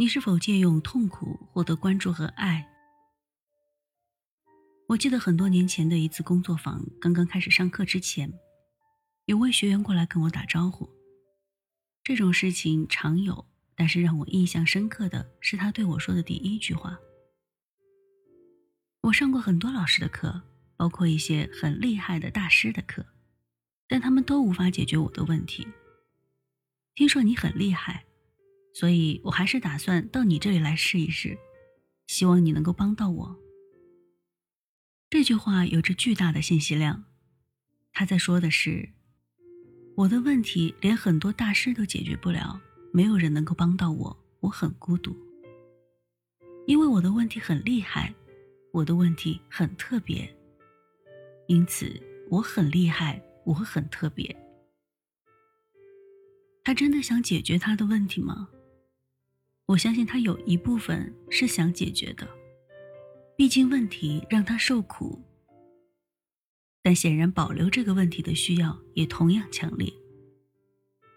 你是否借用痛苦获得关注和爱？我记得很多年前的一次工作坊，刚刚开始上课之前，有位学员过来跟我打招呼。这种事情常有，但是让我印象深刻的是他对我说的第一句话。我上过很多老师的课，包括一些很厉害的大师的课，但他们都无法解决我的问题。听说你很厉害。所以我还是打算到你这里来试一试，希望你能够帮到我。这句话有着巨大的信息量，他在说的是，我的问题连很多大师都解决不了，没有人能够帮到我，我很孤独。因为我的问题很厉害，我的问题很特别，因此我很厉害，我很特别。他真的想解决他的问题吗？我相信他有一部分是想解决的，毕竟问题让他受苦。但显然保留这个问题的需要也同样强烈，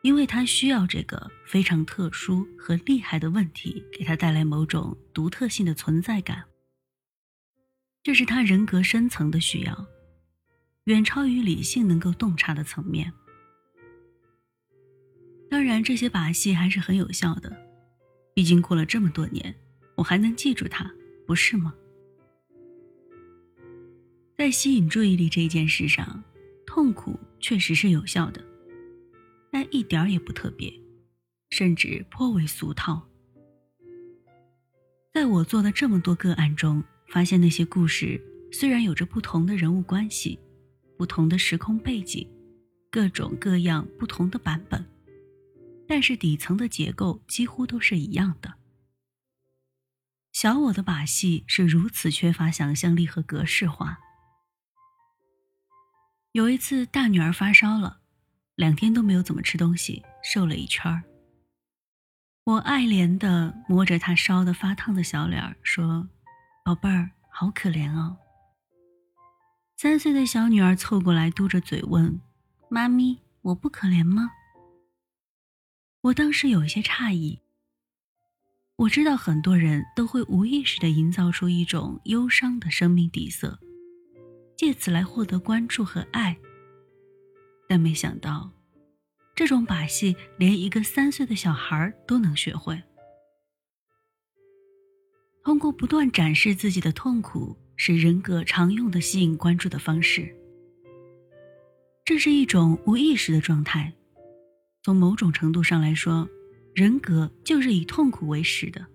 因为他需要这个非常特殊和厉害的问题给他带来某种独特性的存在感。这是他人格深层的需要，远超于理性能够洞察的层面。当然，这些把戏还是很有效的。毕竟过了这么多年，我还能记住他，不是吗？在吸引注意力这件事上，痛苦确实是有效的，但一点儿也不特别，甚至颇为俗套。在我做的这么多个案中，发现那些故事虽然有着不同的人物关系、不同的时空背景、各种各样不同的版本。但是底层的结构几乎都是一样的。小我的把戏是如此缺乏想象力和格式化。有一次，大女儿发烧了，两天都没有怎么吃东西，瘦了一圈儿。我爱怜的摸着她烧的发烫的小脸儿说：“宝贝儿，好可怜哦。”三岁的小女儿凑过来，嘟着嘴问：“妈咪，我不可怜吗？”我当时有一些诧异。我知道很多人都会无意识的营造出一种忧伤的生命底色，借此来获得关注和爱。但没想到，这种把戏连一个三岁的小孩都能学会。通过不断展示自己的痛苦，是人格常用的吸引关注的方式。这是一种无意识的状态。从某种程度上来说，人格就是以痛苦为食的。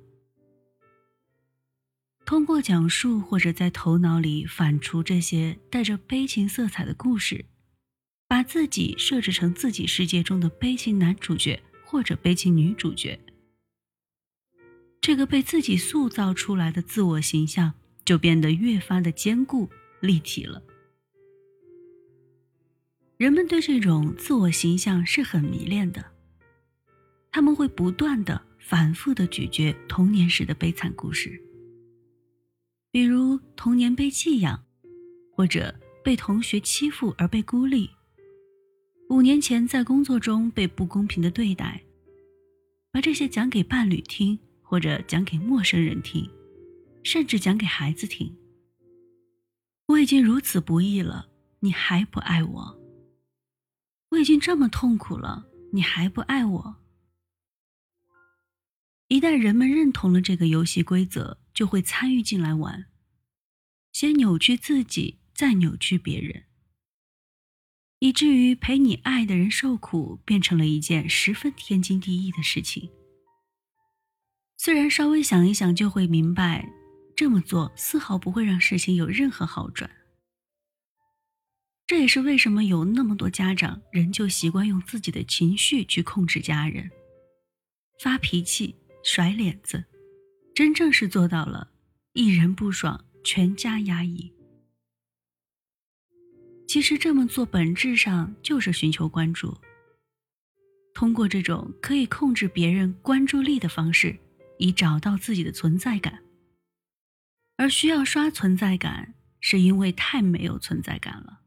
通过讲述或者在头脑里反刍这些带着悲情色彩的故事，把自己设置成自己世界中的悲情男主角或者悲情女主角，这个被自己塑造出来的自我形象就变得越发的坚固立体了。人们对这种自我形象是很迷恋的，他们会不断的、反复的咀嚼童年时的悲惨故事，比如童年被弃养，或者被同学欺负而被孤立，五年前在工作中被不公平的对待，把这些讲给伴侣听，或者讲给陌生人听，甚至讲给孩子听。我已经如此不易了，你还不爱我？我已经这么痛苦了，你还不爱我？一旦人们认同了这个游戏规则，就会参与进来玩，先扭曲自己，再扭曲别人，以至于陪你爱的人受苦变成了一件十分天经地义的事情。虽然稍微想一想就会明白，这么做丝毫不会让事情有任何好转。这也是为什么有那么多家长仍旧习惯用自己的情绪去控制家人，发脾气、甩脸子，真正是做到了一人不爽全家压抑。其实这么做本质上就是寻求关注，通过这种可以控制别人关注力的方式，以找到自己的存在感。而需要刷存在感，是因为太没有存在感了。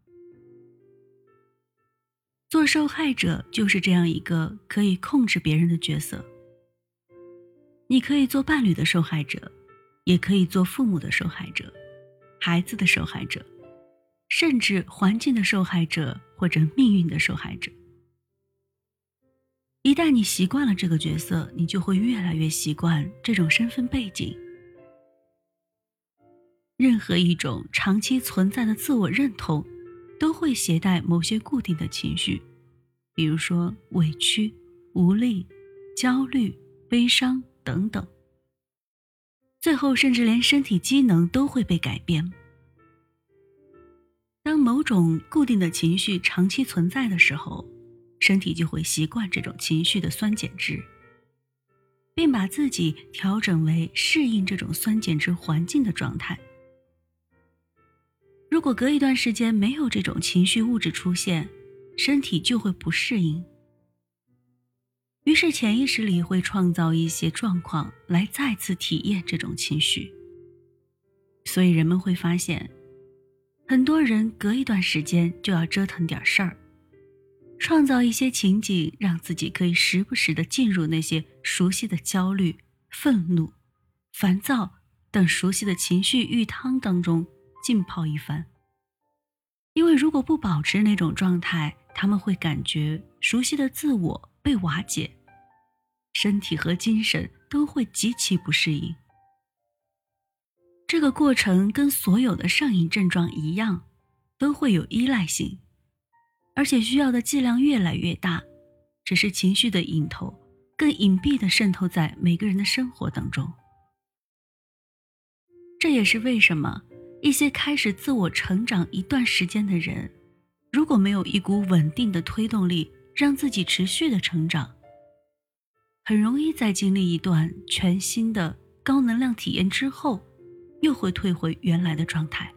做受害者就是这样一个可以控制别人的角色。你可以做伴侣的受害者，也可以做父母的受害者，孩子的受害者，甚至环境的受害者或者命运的受害者。一旦你习惯了这个角色，你就会越来越习惯这种身份背景。任何一种长期存在的自我认同，都会携带某些固定的情绪，比如说委屈、无力、焦虑、悲伤等等。最后，甚至连身体机能都会被改变。当某种固定的情绪长期存在的时候，身体就会习惯这种情绪的酸碱值，并把自己调整为适应这种酸碱值环境的状态。如果隔一段时间没有这种情绪物质出现，身体就会不适应，于是潜意识里会创造一些状况来再次体验这种情绪。所以人们会发现，很多人隔一段时间就要折腾点事儿。创造一些情景，让自己可以时不时的进入那些熟悉的焦虑、愤怒、烦躁等熟悉的情绪浴汤当中浸泡一番。因为如果不保持那种状态，他们会感觉熟悉的自我被瓦解，身体和精神都会极其不适应。这个过程跟所有的上瘾症状一样，都会有依赖性。而且需要的剂量越来越大，只是情绪的瘾头更隐蔽的渗透在每个人的生活当中。这也是为什么一些开始自我成长一段时间的人，如果没有一股稳定的推动力，让自己持续的成长，很容易在经历一段全新的高能量体验之后，又会退回原来的状态。